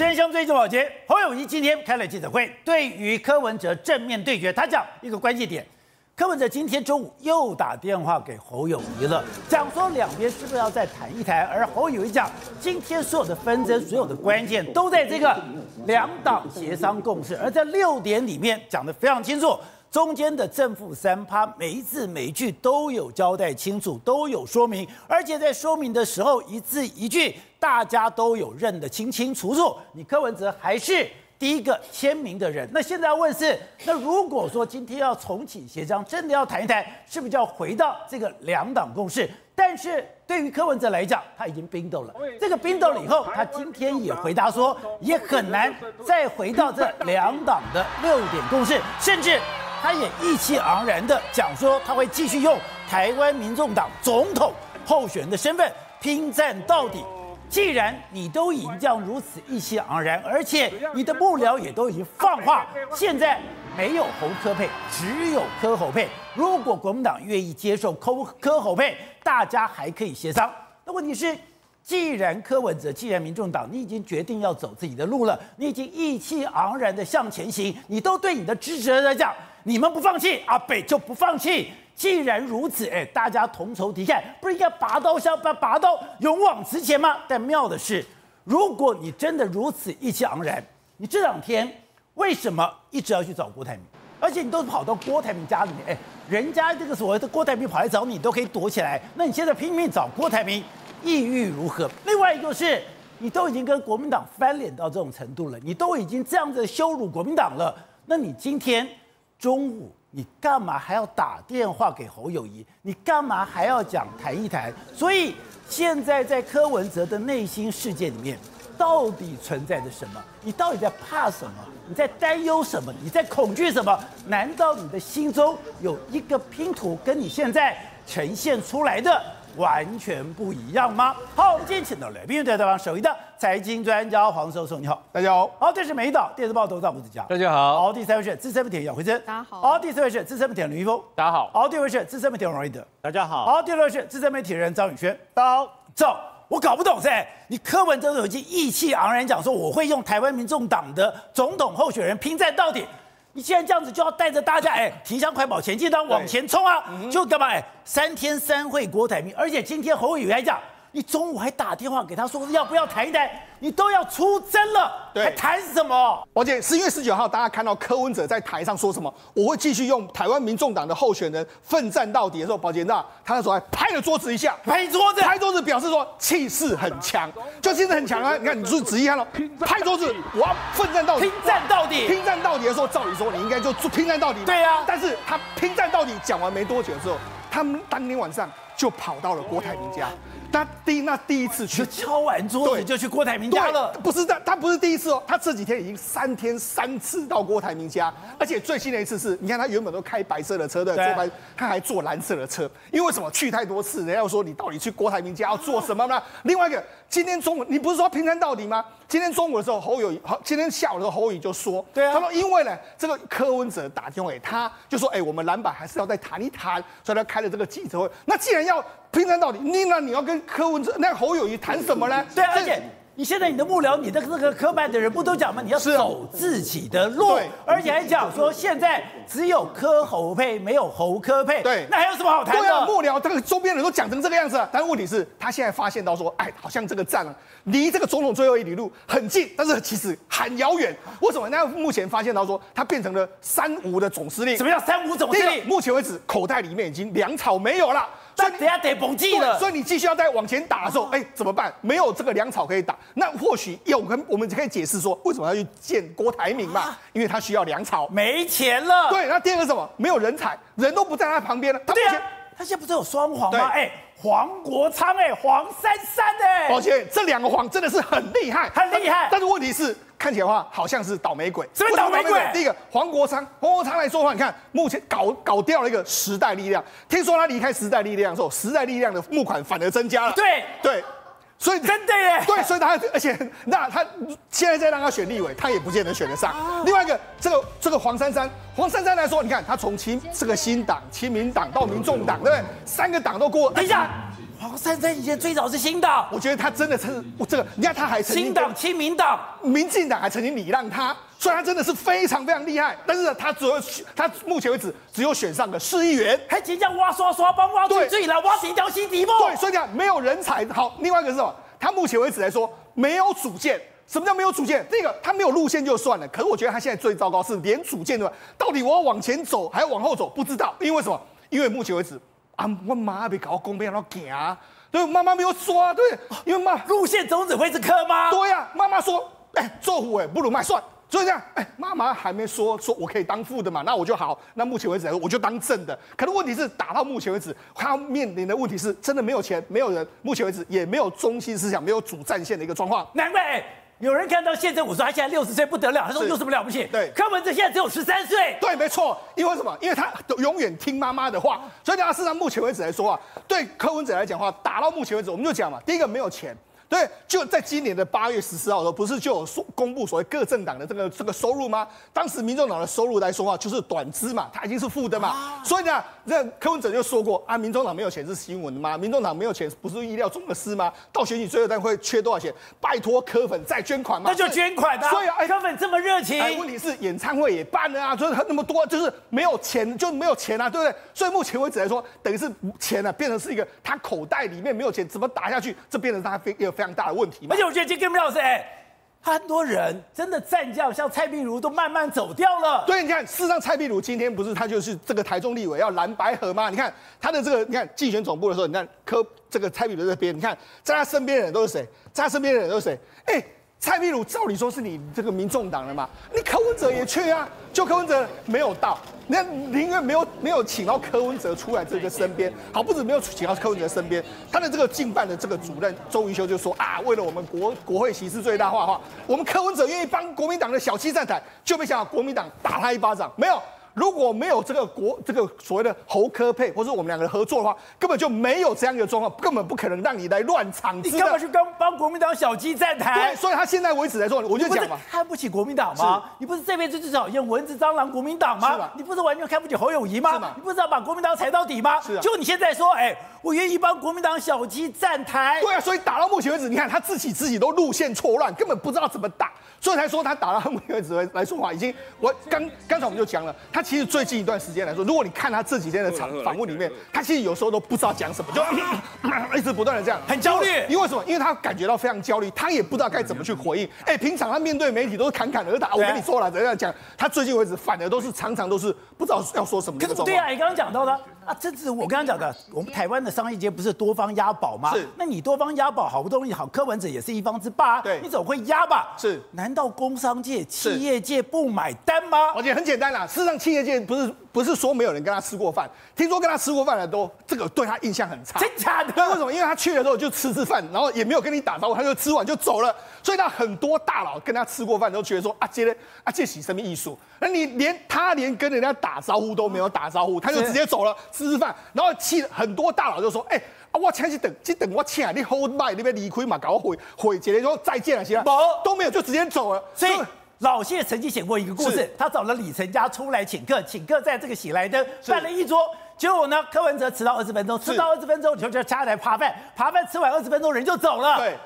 真相最重保洁，侯友谊今天开了记者会，对于柯文哲正面对决，他讲一个关键点。柯文哲今天中午又打电话给侯友谊了，讲说两边是不是要再谈一谈？而侯友谊讲，今天所有的纷争、所有的关键都在这个两党协商共识，而在六点里面讲得非常清楚。中间的正负三趴，每一字每一句都有交代清楚，都有说明，而且在说明的时候，一字一句大家都有认得清清楚楚。你柯文哲还是第一个签名的人。那现在要问是，那如果说今天要重启协商，真的要谈一谈，是不是就要回到这个两党共识？但是对于柯文哲来讲，他已经冰斗了。这个冰斗了以后，他今天也回答说，也很难再回到这两党的六点共识，甚至。他也意气昂然地讲说，他会继续用台湾民众党总统候选人的身份拼战到底。既然你都已经这样如此意气昂然，而且你的幕僚也都已经放话，现在没有侯科配，只有柯侯配。如果国民党愿意接受柯柯侯配，大家还可以协商。那问题是，既然柯文哲，既然民众党，你已经决定要走自己的路了，你已经意气昂然的向前行，你都对你的支持者讲。你们不放弃，阿北就不放弃。既然如此，哎，大家同仇敌忾，不是应该拔刀相把拔刀勇往直前吗？但妙的是，如果你真的如此意气昂然，你这两天为什么一直要去找郭台铭？而且你都跑到郭台铭家里面，哎，人家这个所谓的郭台铭跑来找你，都可以躲起来。那你现在拼命找郭台铭，意欲如何？另外一个是，你都已经跟国民党翻脸到这种程度了，你都已经这样子羞辱国民党了，那你今天？中午你干嘛还要打电话给侯友谊？你干嘛还要讲谈一谈？所以现在在柯文哲的内心世界里面，到底存在着什么？你到底在怕什么？你在担忧什么？你在恐惧什么？难道你的心中有一个拼图跟你现在呈现出来的？完全不一样吗？好，我们今天请到了，并对台湾首位的财经专家黄教授，你好，大家好。好，这是美岛电视报头条吴子嘉，大家好。好，第三位是资深媒体姚惠珍，大家好。好，第四位是资深媒体人吕玉峰，大家好。好，第五位是资深媒体人王瑞德，大家好。好，第六位是资深媒体人张宇轩，大家好。走，我搞不懂噻，你柯文哲已经意气昂然讲说，我会用台湾民众党的总统候选人拼战到底。你既然这样子，就要带着大家哎，提箱快跑前进，当往前冲啊！就干嘛哎，三天三会郭台铭，而且今天侯友宜还讲，你中午还打电话给他说要不要谈一谈。你都要出征了，对，还谈什么？宝姐，十一月十九号，大家看到柯文哲在台上说什么？我会继续用台湾民众党的候选人奋战到底的时候，宝姐那他那时候还拍了桌子一下，拍桌子，拍桌子表示说气势很强，就气势很强啊！你看，你是仔细看了，拍桌子，我要奋战到底，拼战到底，拼战到底的时候，照理说你应该就拼战到底，对呀。但是他拼战到底讲完没多久之后，他们当天晚上就跑到了郭台铭家。他第那第一次去敲完桌子就去郭台铭家了，不是他他不是第一次哦，他这几天已经三天三次到郭台铭家，而且最新的一次是，你看他原本都开白色的车的，坐白，他还坐蓝色的车，因为为什么去太多次，人家要说你到底去郭台铭家要做什么呢？另外一个，今天中午你不是说平摊到底吗？今天中午的时候，侯友，好，今天下午的时候，侯友就说，对啊，他说因为呢，这个柯文哲打电话给他，就说，哎，我们蓝白还是要再谈一谈，所以他开了这个记者会。那既然要拼战到底，你那你要跟柯文哲、那侯友谊谈什么呢？对啊，而且。你现在你的幕僚，你的这个科班的人不都讲吗？你要走自己的路，对，而且还讲说现在只有柯侯配，没有侯柯配，对，那还有什么好谈的？对啊，幕僚这个周边人都讲成这个样子，但问题是，他现在发现到说，哎，好像这个战离这个总统最后一里路很近，但是其实很遥远。为什么？那目前发现到说，他变成了三无的总司令。什么叫三无总司令？目前为止，口袋里面已经粮草没有了。所以等下得崩记了，所以你继续要再往前打的时候，哎，怎么办？没有这个粮草可以打，那或许有跟我们可以解释说，为什么要去见郭台铭嘛？因为他需要粮草，没钱了。对，那第二个什么？没有人才，人都不在他旁边了。他对啊，他现在不是有双黄吗？哎，黄国昌，哎，黄珊珊，哎，抱歉，这两个黄真的是很厉害，很厉害。但是问题是。看起来的话，好像是倒霉鬼。什么倒霉鬼？第一个黄国昌，黄国昌来说的话，你看目前搞搞掉了一个时代力量。听说他离开时代力量之后，时代力量的募款反而增加了。对对，所以真的耶。对，所以他而且那他现在再让他选立委，他也不见得选得上。啊、另外一个，这个这个黄珊珊，黄珊珊来说，你看他从亲这个新党、亲民党到民众党，对不对？三个党都过。等一下。黄珊珊以前最早是新党，我觉得他真的是我这个，你看他还曾经新党、亲民党、民进党还曾经礼让他，所以他真的是非常非常厉害。但是，他只有他目前为止只有选上个市议员，还直接挖刷刷帮挖对对了，挖几条新题目。对，所以讲没有人才。好，另外一个是什么？他目前为止来说没有主见。什么叫没有主见？这个他没有路线就算了，可是我觉得他现在最糟糕是连主见都，到底我要往前走还是往后走，不知道。因为什么？因为目前为止。啊，我妈没搞公平，要行啊，对，妈妈没有说啊，对，因为妈路线总指挥是柯吗，对呀、啊，妈妈说，哎、欸，做虎哎，不如卖蒜，所以这样，哎、欸，妈妈还没说说我可以当副的嘛，那我就好，那目前为止来说，我就当正的。可是问题是，打到目前为止，他面临的问题是真的没有钱，没有人，目前为止也没有中心思想，没有主战线的一个状况，难怪。有人看到县政府说他现在六十岁不得了，他说有什么了不起？对，柯文哲现在只有十三岁。对，没错，因为什么？因为他永远听妈妈的话，所以大家事实上目前为止来说啊，对柯文哲来讲的话，打到目前为止，我们就讲嘛，第一个没有钱。对，就在今年的八月十四号的时候，不是就有说公布所谓各政党的这个这个收入吗？当时民众党的收入来说话就是短支嘛，它已经是负的嘛。啊、所以呢，这柯文哲就说过啊，民众党没有钱是新闻的吗？民众党没有钱不是意料中的事吗？到选举最后单会缺多少钱？拜托柯粉再捐款嘛。那就捐款的。所以啊，哎，柯粉这么热情。哎，问题是演唱会也办了啊，就是那么多，就是没有钱就没有钱啊，对不对？所以目前为止来说，等于是钱啊变成是一个他口袋里面没有钱，怎么打下去？这变成他非一个非常大的问题嘛。我觉得今天跟老师，哎，很多人真的战将，像蔡壁如都慢慢走掉了。对，你看，事实上蔡壁如今天不是他就是这个台中立委要蓝白合吗？你看他的这个，你看竞选总部的时候，你看柯这个蔡壁如这边，你看在他身边的人都是谁？在他身边的人都是谁？哎。蔡壁如照理说是你这个民众党的嘛，你柯文哲也去啊，就柯文哲没有到，你看宁愿没有没有请到柯文哲出来这个身边，好，不止没有请到柯文哲身边，他的这个竞办的这个主任周瑜修就说啊，为了我们国国会席次最大化的话，我们柯文哲愿意帮国民党的小七站台，就没想到国民党打他一巴掌，没有。如果没有这个国这个所谓的侯科配，或者我们两个人合作的话，根本就没有这样一个状况，根本不可能让你来乱场。你干嘛去帮帮国民党小鸡站台？对，所以他现在为止来说，我就讲嘛，看不起国民党吗？你不是这辈子最讨厌蚊子蟑螂国民党吗？吗你不是完全看不起侯友谊吗？吗你不是要把国民党踩到底吗？是啊。就你现在说，哎，我愿意帮国民党小鸡站台。对啊，所以打到目前为止，你看他自己自己都路线错乱，根本不知道怎么打。所以才说他打到目前为止来来说话，已经我刚刚才我们就讲了，他其实最近一段时间来说，如果你看他这几天的场访问里面，他其实有时候都不知道讲什么，就 一直不断的这样，很焦虑。因为什么？因为他感觉到非常焦虑，他也不知道该怎么去回应。哎，平常他面对媒体都是侃侃而谈，我跟你说了，怎样讲？他最近为止反而都是常常都是不知道要说什么。可是对啊，你刚刚讲到的啊，这是我刚刚讲的，我们台湾的商业界不是多方押宝吗？是。那你多方押宝，好不容易好，柯文哲也是一方之霸，对，你总会押吧？是。难道工商界？企业界不买单吗？我觉得很简单啦。事实上，企业界不是不是说没有人跟他吃过饭，听说跟他吃过饭的都这个对他印象很差。真假的？为什么？因为他去的时候就吃吃饭，然后也没有跟你打招呼，他就吃完就走了。所以他很多大佬跟他吃过饭都觉得说啊，这个啊这是什么艺术？那你连他连跟人家打招呼都没有打招呼，他就直接走了吃吃饭，然后气很多大佬就说，哎、欸。啊！我请去等，去等我请你 hold 麦，你别离开嘛，搞我回回节的说再见了，行了，都没有就直接走了。所以老谢曾经写过一个故事，他找了李成家出来请客，请客在这个喜来登办了一桌，结果呢，柯文哲迟到二十分钟，迟到二十分钟就叫家来扒饭，扒饭吃完二十分钟人就走了。对。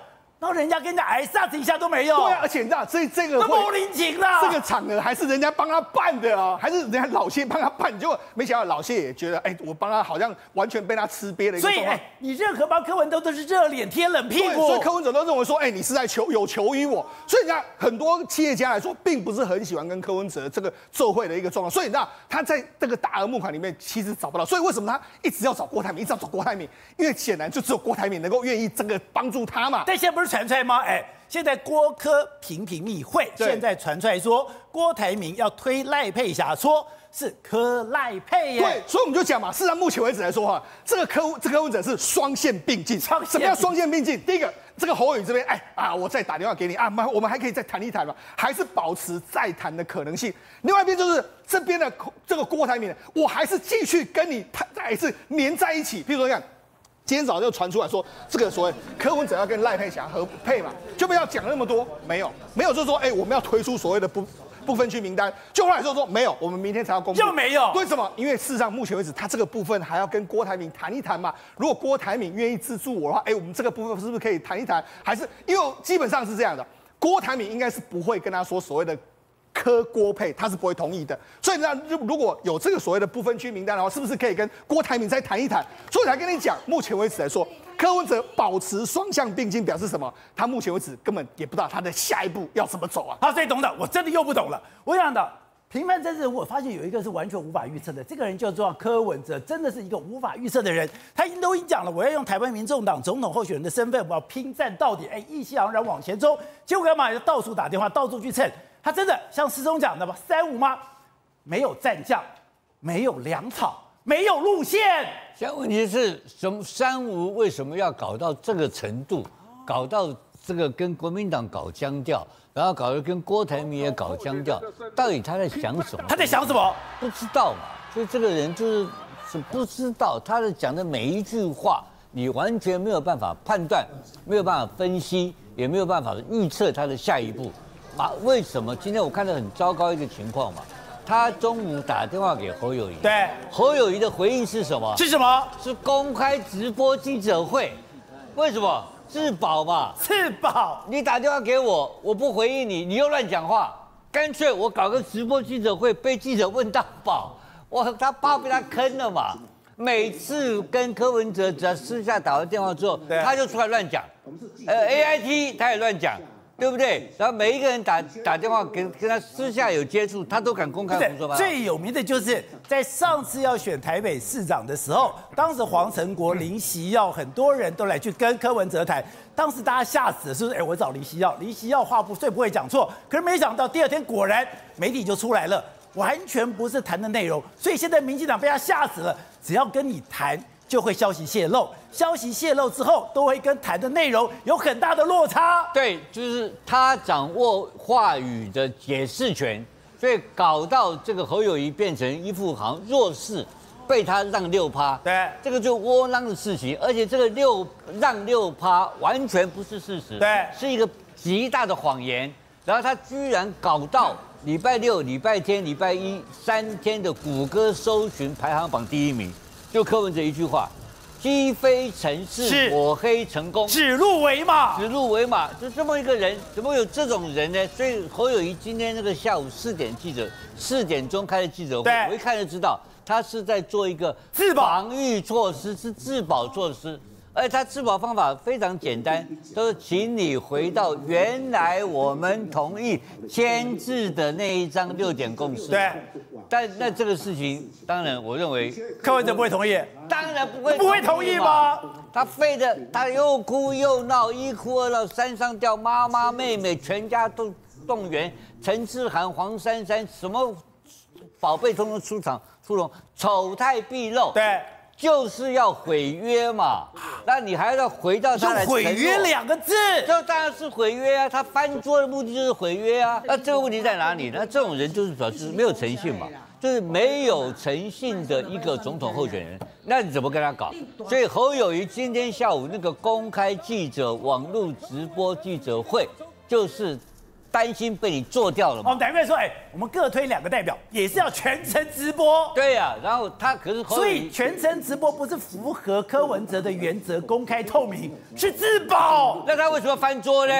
然后人家跟人家挨杀子一下都没有。对啊，而且你知道这这个都无情这个场合还是人家帮他办的啊，还是人家老谢帮他办，结果没想到老谢也觉得，哎，我帮他好像完全被他吃瘪了。所以，哎，你任何帮柯文哲都是热脸贴冷屁股。所以柯文哲都认为说，哎，你是在求有求于我。所以人家很多企业家来说，并不是很喜欢跟柯文哲这个做会的一个状况。所以你知道他在这个大额募款里面其实找不到。所以为什么他一直要找郭台铭，一直要找郭台铭？因为显然就只有郭台铭能够愿意这个帮助他嘛。但现在不是传出来吗？哎。现在郭柯频频密会，现在传出来说郭台铭要推赖佩霞，说是柯赖配耶。对，所以我们就讲嘛，事实上目前为止来说哈，这个柯这个柯文哲是双线并进。什么叫双线并进？第一个，这个侯友宜这边，哎啊，我再打电话给你啊，妈我们还可以再谈一谈嘛，还是保持再谈的可能性。另外一边就是这边的这个郭台铭，我还是继续跟你再一次粘在一起。譬如说你看。今天早上就传出来说，这个所谓柯文哲要跟赖佩霞合配嘛，就不要讲那么多，没有，没有，就是说，哎，我们要推出所谓的不不分区名单。就后来说说没有，我们明天才要公布。就没有？为什么？因为事实上目前为止，他这个部分还要跟郭台铭谈一谈嘛。如果郭台铭愿意资助我的话，哎，我们这个部分是不是可以谈一谈？还是因为基本上是这样的，郭台铭应该是不会跟他说所谓的。柯郭配他是不会同意的，所以那如果有这个所谓的不分区名单的话，是不是可以跟郭台铭再谈一谈？所以才跟你讲，目前为止来说，柯文哲保持双向并进，表示什么？他目前为止根本也不知道他的下一步要怎么走啊！好，所以懂的，我真的又不懂了。我想的平凡政治，我发现有一个是完全无法预测的，这个人叫做柯文哲，真的是一个无法预测的人。他已经都已经讲了，我要用台湾民众党总统候选人的身份，我要拼战到底。哎，意气昂然往前冲，结果干嘛？就到处打电话，到处去蹭。他真的像师兄讲的吗？三无吗？没有战将，没有粮草，没有路线。现在问题是什么？三无为什么要搞到这个程度？搞到这个跟国民党搞僵掉，然后搞得跟郭台铭也搞僵掉，到底他在想什么？他在想什么？不知道嘛。所以这个人就是是不知道，他的讲的每一句话，你完全没有办法判断，没有办法分析，也没有办法预测他的下一步。啊，为什么今天我看到很糟糕一个情况嘛？他中午打电话给侯友谊，对，侯友谊的回应是什么？是什么？是公开直播记者会。为什么？自保嘛。自保。你打电话给我，我不回应你，你又乱讲话，干脆我搞个直播记者会，被记者问到宝。我他怕被他坑了嘛？每次跟柯文哲只要私下打完电话之后，他就出来乱讲。呃，AIT 他也乱讲。对不对？然后每一个人打打电话跟跟他私下有接触，他都敢公开胡说八道。最有名的就是在上次要选台北市长的时候，当时黄成国、林锡耀很多人都来去跟柯文哲谈，当时大家吓死了，是不是？哎，我找林锡耀，林锡耀话不最不会讲错，可是没想到第二天果然媒体就出来了，完全不是谈的内容，所以现在民进党被他吓死了，只要跟你谈。就会消息泄露，消息泄露之后，都会跟谈的内容有很大的落差。对，就是他掌握话语的解释权，所以搞到这个侯友宜变成一副好像弱势，被他让六趴。对，这个就窝囊的事情，而且这个六让六趴完全不是事实，对，是一个极大的谎言。然后他居然搞到礼拜六、礼拜天、礼拜一三天的谷歌搜寻排行榜第一名。就柯文哲一句话，鸡飞城市，我黑成功，指鹿为马，指鹿为马，就这么一个人，怎么有这种人呢？所以侯友谊今天那个下午四点记者四点钟开的记者会，我一看就知道他是在做一个自保。防御措施，是自保措施。而且他自保方法非常简单，都是请你回到原来我们同意签字的那一张六点共识。对，但那这个事情，当然我认为柯文哲不会同意。当然不会，不会同意吗？他废的，他又哭又闹，一哭二闹三上吊，妈妈妹妹全家都动员，陈志涵、黄珊珊什么宝贝通通出场出笼，丑态毕露。对。就是要毁约嘛，那你还要回到他来毁约两个字，这当然是毁约啊！他翻桌的目的就是毁约啊！那这个问题在哪里？那这种人就是表示没有诚信嘛，就是没有诚信的一个总统候选人，那你怎么跟他搞？所以侯友谊今天下午那个公开记者网络直播记者会，就是。担心被你做掉了吗？哦，代表说，哎，我们各推两个代表，也是要全程直播。对呀、啊，然后他可是，所以全程直播不是符合柯文哲的原则，公开透明是自保。那他为什么翻桌呢？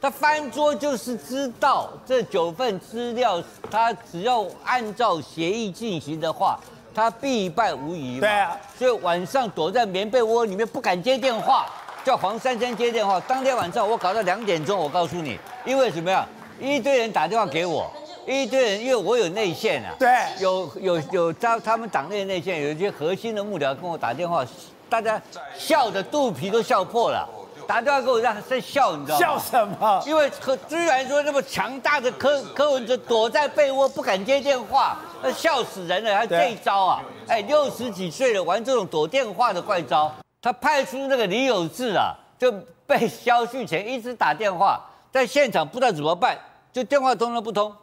他翻桌就是知道这九份资料，他只要按照协议进行的话，他必败无疑。对啊，所以晚上躲在棉被窝里面不敢接电话。叫黄珊珊接电话，当天晚上我搞到两点钟。我告诉你，因为什么呀？一堆人打电话给我，一堆人，因为我有内线啊。对，有有有他他们党内内线有一些核心的幕僚跟我打电话，大家笑的肚皮都笑破了，打电话给我让在笑，你知道吗？笑什么？因为柯居然说那么强大的柯柯文哲躲在被窝不敢接电话，那笑死人了。还这一招啊？哎，六十几岁了玩这种躲电话的怪招。他派出那个李有志啊，就被萧旭前一直打电话，在现场不知道怎么办，就电话通了不通，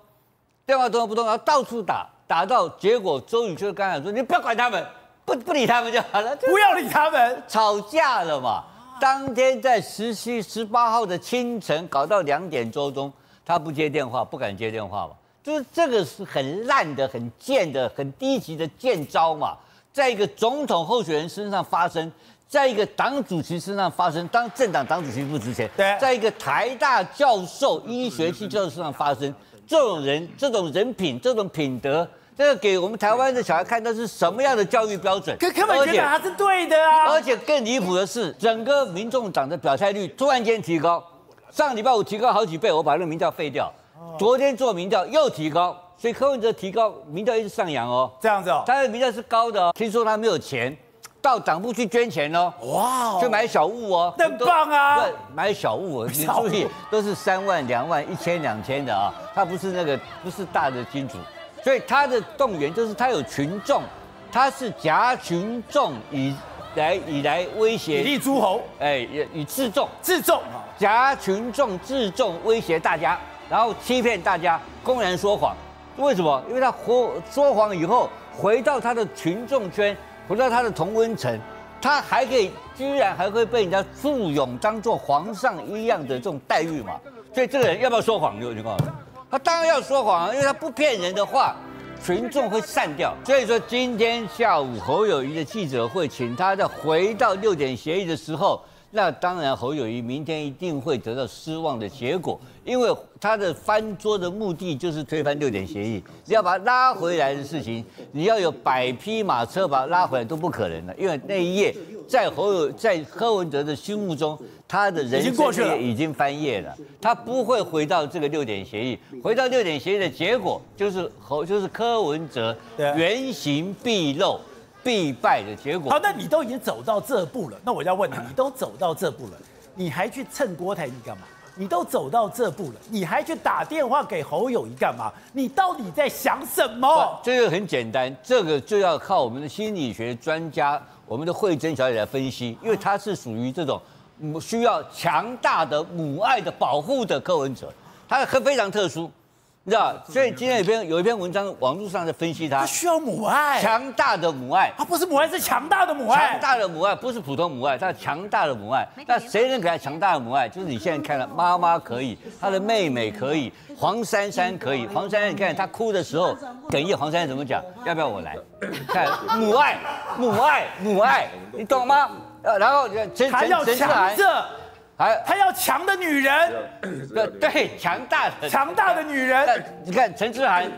电话通了不通，然后到处打，打到结果周宇就刚才说，你不要管他们，不不理他们就好了，不要理他们，吵架了嘛。当天在十七、十八号的清晨搞到两点多钟，他不接电话，不敢接电话嘛。就是这个是很烂的、很贱的、很低级的贱招嘛，在一个总统候选人身上发生，在一个党主席身上发生，当政党党主席不值钱，对，在一个台大教授、医学系教授身上发生，这种人、这种人品、这种品德。这个给我们台湾的小孩看，那是什么样的教育标准？可根本觉得他是对的啊！而且更离谱的是，整个民众党的表态率突然间提高，上礼拜五提高好几倍，我把那个民调废掉。昨天做民调又提高，所以柯文哲提高，民调一直上扬哦。这样子哦，他的民调是高的哦。听说他没有钱，到党部去捐钱哦。哇，去买小物哦，真棒啊！对，买小物，你注意，都是三万、两万、一千、两千的啊，他不是那个，不是大的金主。所以他的动员就是他有群众，他是夹群众以来以来威胁，以利诸侯，哎，以以自重自重，夹群众自重威胁大家，然后欺骗大家，公然说谎。为什么？因为他说说谎以后，回到他的群众圈，不知道他的同温层，他还可以居然还会被人家簇拥，当做皇上一样的这种待遇嘛。所以这个人要不要说谎？就就告诉你。他当然要说谎，因为他不骗人的话，群众会散掉。所以说，今天下午侯友谊的记者会，请他在回到六点协议的时候，那当然侯友谊明天一定会得到失望的结果，因为他的翻桌的目的就是推翻六点协议。你要把他拉回来的事情，你要有百匹马车把他拉回来都不可能的，因为那一页在侯友在柯文哲的心目中。他的人生也已经翻页了，他不会回到这个六点协议，回到六点协议的结果就是侯就是柯文哲原形毕露、必败的结果。好，那你都已经走到这步了，那我要问你，你都走到这步了，你还去蹭郭台铭干嘛？你都走到这步了，你还去打电话给侯友谊干嘛？你到底在想什么？这个很简单，这个就要靠我们的心理学专家，我们的慧珍小姐来分析，因为她是属于这种。需要强大的母爱的保护的柯文哲，她很非常特殊，你知道？所以今天有一篇有一篇文章，网络上在分析他，他需要母爱，强大的母爱，他不是母爱，是强大的母爱，强大的母爱不是普通母爱，他强大的母爱。那谁能给他强大的母爱？就是你现在看到妈妈可以，他的妹妹可以，黄珊珊可以，黄珊珊你看他哭的时候哽咽，黄珊珊怎么讲？要不要我来？看母爱，母爱，母爱，你懂吗？然后陈还要强者，还他要强的女人，对对，强大的强大的女人。你看陈志涵，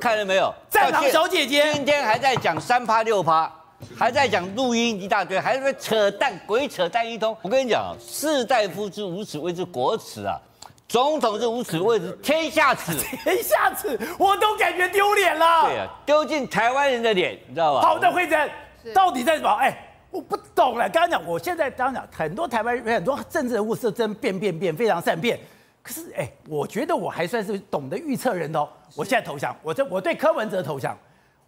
看了没有？战狼小姐姐今天还在讲三趴六趴，还在讲录音一大堆，还在扯淡鬼扯淡一通。我跟你讲，士大夫之无耻谓之国耻啊，总统之无耻谓之天下耻。天下耻，我都感觉丢脸了。对啊，丢尽台湾人的脸，你知道吧？好的，惠珍，到底在什么？哎。我不懂了，刚刚讲，我现在刚刚讲，很多台湾人很多政治人物是真变变变，非常善变。可是，哎，我觉得我还算是懂得预测人的哦。我现在投降，我这我对柯文哲投降，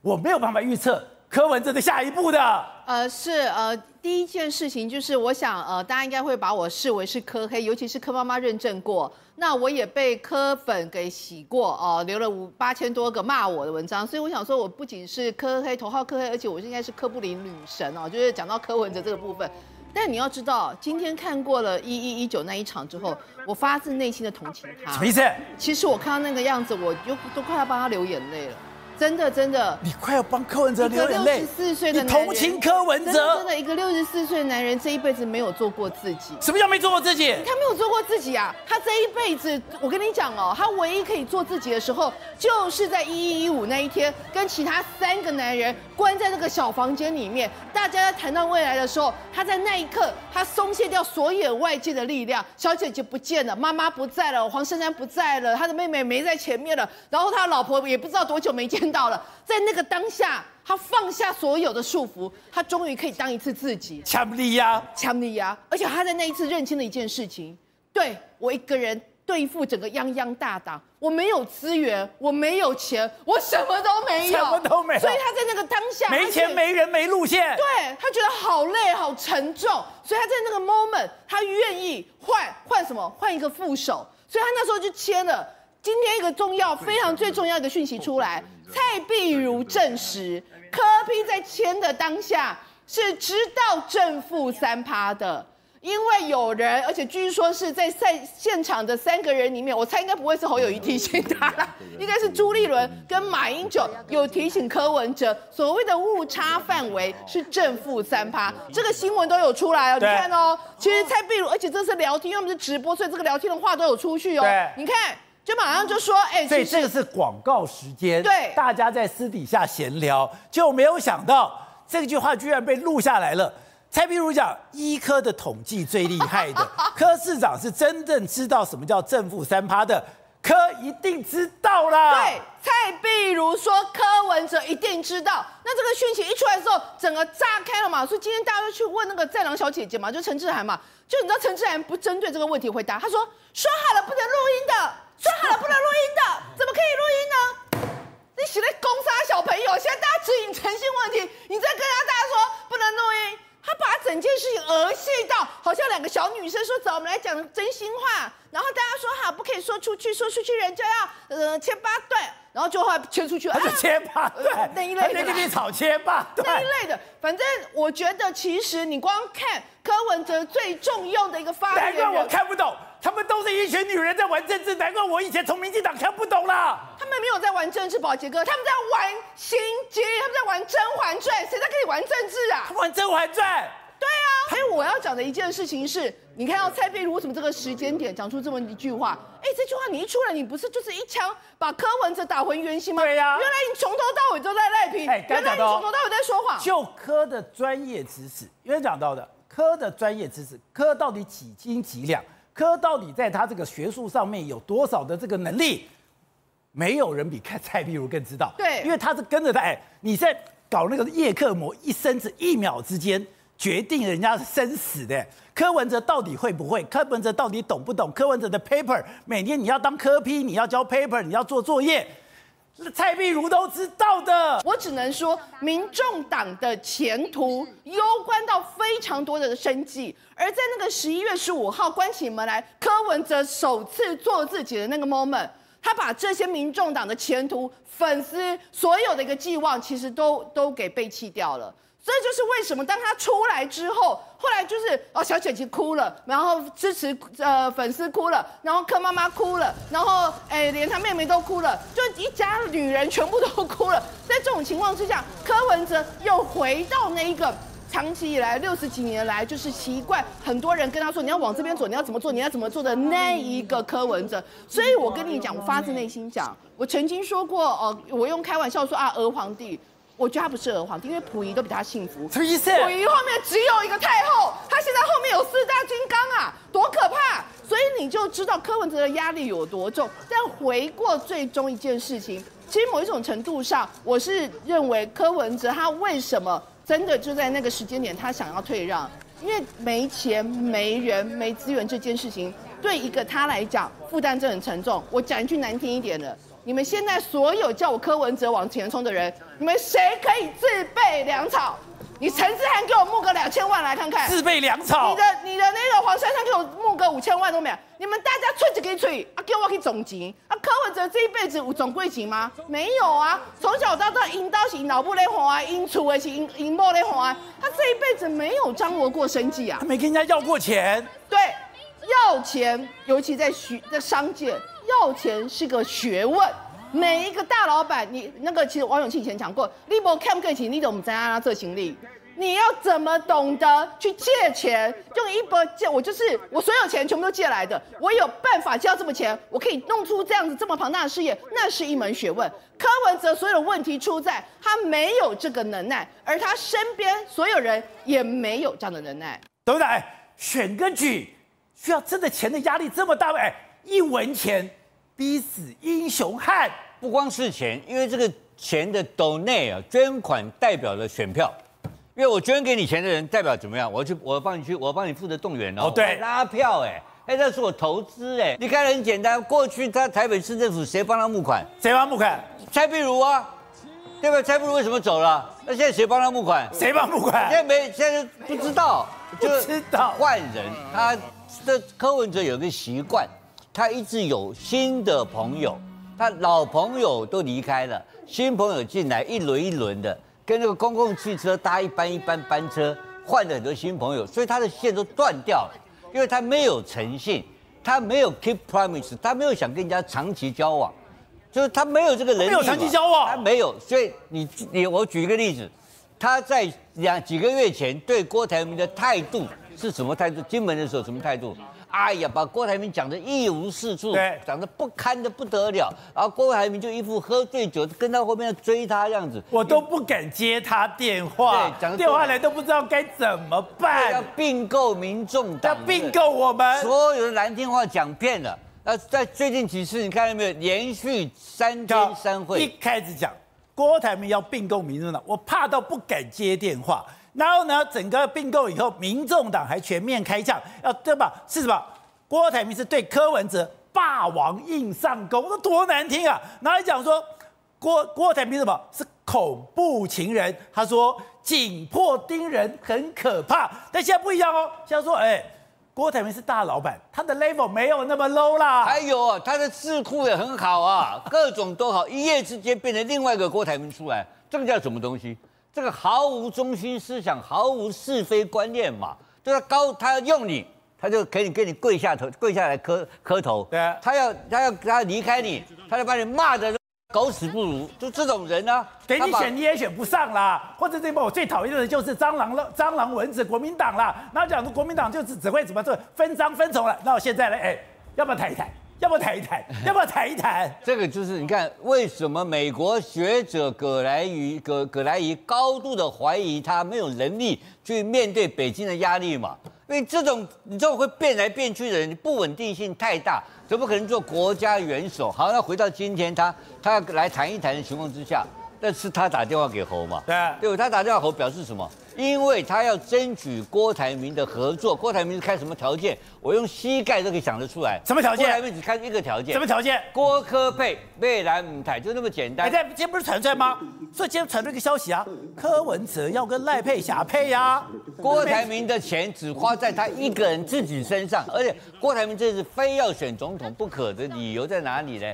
我没有办法预测柯文哲的下一步的。呃，是呃，第一件事情就是，我想呃，大家应该会把我视为是柯黑，尤其是柯妈妈认证过。那我也被柯粉给洗过哦，留了五八千多个骂我的文章，所以我想说，我不仅是柯黑头号柯黑，而且我应该是柯布林女神哦，就是讲到柯文哲这个部分。但你要知道，今天看过了一一一九那一场之后，我发自内心的同情他。什么意思？其实我看到那个样子，我就都快要帮他流眼泪了。真的，真的，你快要帮柯文哲流眼泪。六十四岁的男人，同情柯文哲？真的，一个六十四岁的男人，这一辈子没有做过自己。什么叫没做过自己？他没有做过自己啊！他这一辈子，我跟你讲哦，他唯一可以做自己的时候，就是在一一一五那一天，跟其他三个男人关在那个小房间里面，大家在谈到未来的时候，他在那一刻，他松懈掉所有外界的力量。小姐姐不见了，妈妈不在了，黄珊珊不在了，他的妹妹没在前面了，然后他老婆也不知道多久没见到了，在那个当下，他放下所有的束缚，他终于可以当一次自己。强力呀，强力呀！而且他在那一次认清了一件事情：对我一个人对付整个泱泱大党，我没有资源，我没有钱，我什么都没有，什么都没有。所以他在那个当下，没钱、没人、没路线。对，他觉得好累、好沉重，所以他在那个 moment，他愿意换换什么？换一个副手。所以他那时候就签了。今天一个重要、非常最重要的讯息出来。蔡壁如证实，柯 P 在签的当下是知道正负三趴的，因为有人，而且据说是在赛现场的三个人里面，我猜应该不会是侯友谊提醒他啦，应该是朱立伦跟马英九有提醒柯文哲，所谓的误差范围是正负三趴，这个新闻都有出来哦。你看哦，其实蔡壁如，而且这是聊天，因为我们是直播，所以这个聊天的话都有出去哦。你看，就马上就说，哎，所以这个是广告时间，对，大家在私底下闲聊，就没有想到这句话居然被录下来了。蔡壁如讲，医科的统计最厉害的，柯市长是真正知道什么叫正负三趴的，柯一定知道啦。对，蔡壁如说柯文哲一定知道，那这个讯息一出来之后，整个炸开了嘛。所以今天大家都去问那个在郎小姐姐嘛，就陈志涵嘛，就你知道陈志涵不针对这个问题回答，他说说好了不能录音的，说好了不能录音的，怎么可以录音呢？你写的攻杀小朋友，现在大家指引诚信问题，你再跟大家说不能录音。他把整件事情儿戏到，好像两个小女生说：“走，我们来讲真心话。”然后大家说：“好，不可以说出去，说出去人就要呃切八段。”然后就会切出去，他是切八段那一类的，跟你炒切八段那一类的。反正我觉得，其实你光看柯文哲最重用的一个发言人，难怪我看不懂。他们都是一群女人在玩政治，难怪我以前从民进党看不懂啦。他们没有在玩政治，宝杰哥，他们在玩心机，他们在玩《甄嬛传》，谁在跟你玩政治啊？他玩《甄嬛传》。对啊。还有我要讲的一件事情是，你看到蔡壁如为什么这个时间点讲出这么一句话？哎，这句话你一出来，你不是就是一枪把柯文哲打回原形吗？对呀、啊。原来你从头到尾都在赖皮，哎，原来你从头到尾在说谎。就柯的专业知识，因为讲到的柯的专业知识，柯到底几斤几两？柯到底在他这个学术上面有多少的这个能力？没有人比看蔡壁如更知道。对，因为他是跟着他。哎，你在搞那个叶克膜，一生子一秒之间决定人家生死的。柯文哲到底会不会？柯文哲到底懂不懂？柯文哲的 paper 每天你要当科批你要交 paper，你要做作业。蔡壁如都知道的，我只能说，民众党的前途攸关到非常多的生计。而在那个十一月十五号关起门来，柯文哲首次做自己的那个 moment，他把这些民众党的前途、粉丝所有的一个寄望，其实都都给背弃掉了。这就是为什么当他出来之后，后来就是哦，小姐姐哭了，然后支持呃粉丝哭了，然后柯妈妈哭了，然后哎连他妹妹都哭了，就一家女人全部都哭了。在这种情况之下，柯文哲又回到那一个长期以来六十几年来就是习惯很多人跟他说你要往这边走，你要怎么做，你要怎么做的那一个柯文哲。所以我跟你讲，我发自内心讲，我曾经说过哦，我用开玩笑说啊，俄皇帝。我觉得他不是儿皇帝，因为溥仪都比他幸福。什么意思？溥仪后面只有一个太后，他现在后面有四大金刚啊，多可怕！所以你就知道柯文哲的压力有多重。但回过最终一件事情，其实某一种程度上，我是认为柯文哲他为什么真的就在那个时间点他想要退让？因为没钱、没人、没资源这件事情，对一个他来讲负担真的很沉重。我讲一句难听一点的。你们现在所有叫我柯文哲往前冲的人，你们谁可以自备粮草？你陈志涵给我募个两千万来看看。自备粮草。你的你的那个黄珊珊给我募个五千万都没有。你们大家吹就可以吹啊，给我可以总结啊。柯文哲这一辈子有总归情吗？没有啊，从小到大引导型脑部雷火啊，因处为是赢赢莫雷火啊，他这一辈子没有张罗过生计啊，他没跟人家要过钱。对，要钱，尤其在学在商界。要钱是个学问，每一个大老板，你那个其实王永庆以前讲过，你不看不起，你怎么在他这行李？你要怎么懂得去借钱？用一波借，我就是我所有钱全部都借来的，我有办法借到这么钱，我可以弄出这样子这么庞大的事业，那是一门学问。柯文哲所有的问题出在他没有这个能耐，而他身边所有人也没有这样的能耐。对不对？选个举需要真的钱的压力这么大吗？哎，一文钱。逼死英雄汉，不光是钱，因为这个钱的 donate 啊，捐款代表了选票，因为我捐给你钱的人代表怎么样？我去，我帮你去，我帮你负责动员哦，哦对，拉票哎，哎，那是我投资哎，你看很简单，过去他台北市政府谁帮他募款？谁帮募款？蔡壁如啊，对吧？蔡壁如为什么走了？那现在谁帮他募款？谁帮募款？现在没，现在不知道，就知道换人，他的柯文哲有个习惯。他一直有新的朋友，他老朋友都离开了，新朋友进来一轮一轮的，跟那个公共汽车搭一班一班班车，换了很多新朋友，所以他的线都断掉了，因为他没有诚信，他没有 keep promise，他没有想跟人家长期交往，就是他没有这个能力，没有长期交往，他没有。所以你你我举一个例子，他在两几个月前对郭台铭的态度是什么态度？金门的时候什么态度？哎呀，把郭台铭讲得一无是处，对，讲得不堪的不得了。然后郭台铭就一副喝醉酒，跟到后面要追他这样子，我都不敢接他电话，对，讲电话来都不知道该怎么办。要并购民众党，要并购我们，所有的难听话讲遍了。那在最近几次，你看到没有？连续三天三会，一开始讲郭台铭要并购民众党，我怕到不敢接电话。然后呢，整个并购以后，民众党还全面开枪，要对吧？是什么？郭台铭是对柯文哲霸王硬上弓，那多难听啊！然后讲说郭郭台铭什么？是恐怖情人？他说紧迫盯人很可怕，但现在不一样哦，现在说哎，郭台铭是大老板，他的 level 没有那么 low 啦。还有啊他的智库也很好啊，各种都好，一夜之间变成另外一个郭台铭出来，这个叫什么东西？这个毫无中心思想，毫无是非观念嘛，就是高，他要用你，他就给你给你跪下头，跪下来磕磕头。对啊，他要他要他要离开你，他就把你骂的狗屎不如，就这种人啊，给你选你也选不上啦。或者这帮我最讨厌的人就是蟑螂了，蟑螂蚊子国民党啦。然后讲说国民党就只只会怎么做分赃分筹了。那我现在呢？哎，要不要谈一谈？要不要谈一谈？要不要谈一谈？这个就是你看，为什么美国学者葛莱于葛葛莱仪高度的怀疑他没有能力去面对北京的压力嘛？因为这种你这种会变来变去的人，不稳定性太大，怎么可能做国家元首？好，那回到今天他他要来谈一谈的情况之下，那是他打电话给侯嘛？对啊，对，他打电话侯表示什么？因为他要争取郭台铭的合作，郭台铭是开什么条件？我用膝盖都可以想得出来。什么条件？郭台铭只开一个条件。什么条件？郭柯配未来舞台就那么简单。哎，今天不是传出来吗？所以今天传出一个消息啊，柯文哲要跟赖佩霞配呀、啊。郭台铭的钱只花在他一个人自己身上，而且郭台铭这次非要选总统不可的理由在哪里呢？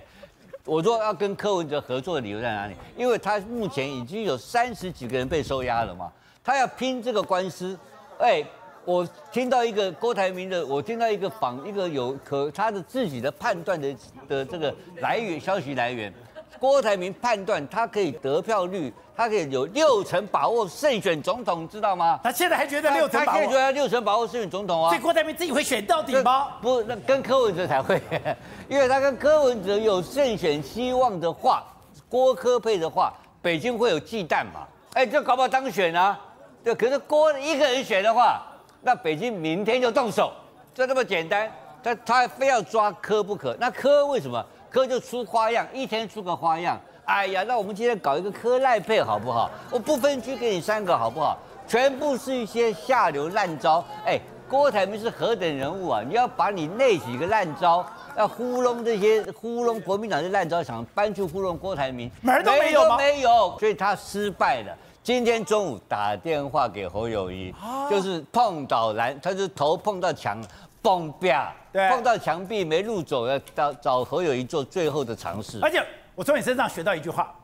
我说要跟柯文哲合作的理由在哪里？因为他目前已经有三十几个人被收押了嘛。他要拼这个官司，哎，我听到一个郭台铭的，我听到一个访一个有可他的自己的判断的的这个来源消息来源，郭台铭判断他可以得票率，他可以有六成把握胜选总统，知道吗？他现在还觉得六成把握，他现在觉得六成把握胜选总统啊？所以郭台铭自己会选到底吗？不，那跟柯文哲才会，因为他跟柯文哲有胜选希望的话，郭柯配的话，北京会有忌惮嘛？哎，这搞不好当选啊？对，可是郭一个人选的话，那北京明天就动手，就这么简单。他他非要抓柯不可，那柯为什么？柯就出花样，一天出个花样。哎呀，那我们今天搞一个科赖配好不好？我不分区给你三个好不好？全部是一些下流烂招。哎，郭台铭是何等人物啊？你要把你那几个烂招，要糊弄这些糊弄国民党的烂招，想搬去糊弄郭台铭，门都没有吗？没有，所以他失败了。今天中午打电话给侯友谊，就是碰到蓝，他是头碰到墙，嘣啪，碰到墙壁没路走，要找找何友谊做最后的尝试。而且我从你身上学到一句话，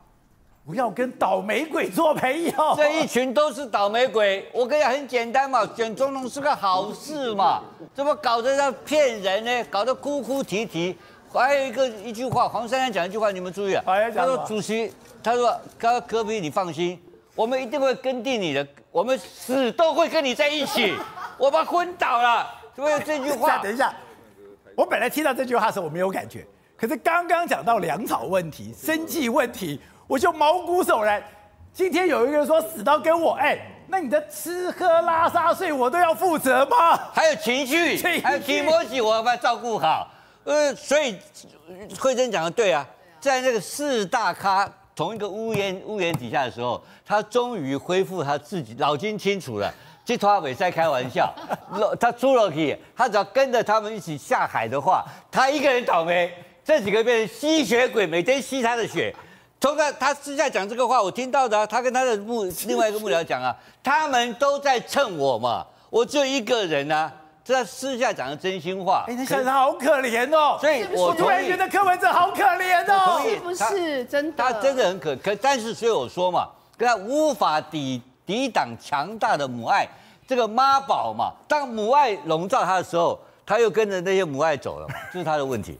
不要跟倒霉鬼做朋友。这一群都是倒霉鬼。我跟你讲很简单嘛，选总统是个好事嘛，怎么搞得要骗人呢？搞得哭哭啼啼。还有一个一句话，黄珊珊讲一句话，你们注意啊。他说主席，他说柯柯 P 你放心。我们一定会跟定你的，我们死都会跟你在一起。我们昏倒了，所以这句话。等一下，我本来听到这句话的时候我没有感觉，可是刚刚讲到粮草问题、生计问题，我就毛骨悚然。今天有一个人说死到跟我，哎，那你的吃喝拉撒睡我都要负责吗？还有情绪，还有提摩西，我要把它照顾好。呃，所以慧珍讲的对啊，在那个四大咖。同一个屋檐屋檐底下的时候，他终于恢复他自己脑筋清楚了。这他伟在开玩笑，他出了去，他只要跟着他们一起下海的话，他一个人倒霉，这几个变成吸血鬼，每天吸他的血。从他他私下讲这个话，我听到的、啊，他跟他的幕另外一个幕僚讲啊，他们都在蹭我嘛，我只有一个人啊。这私下讲的真心话，哎，那小人好可怜哦。所以我突然觉得柯文哲好可怜哦。是不是真的？他真的很可可，但是所以我说嘛，跟他无法抵抵挡强大的母爱，这个妈宝嘛。当母爱笼罩他的时候，他又跟着那些母爱走了嘛，这是他的问题。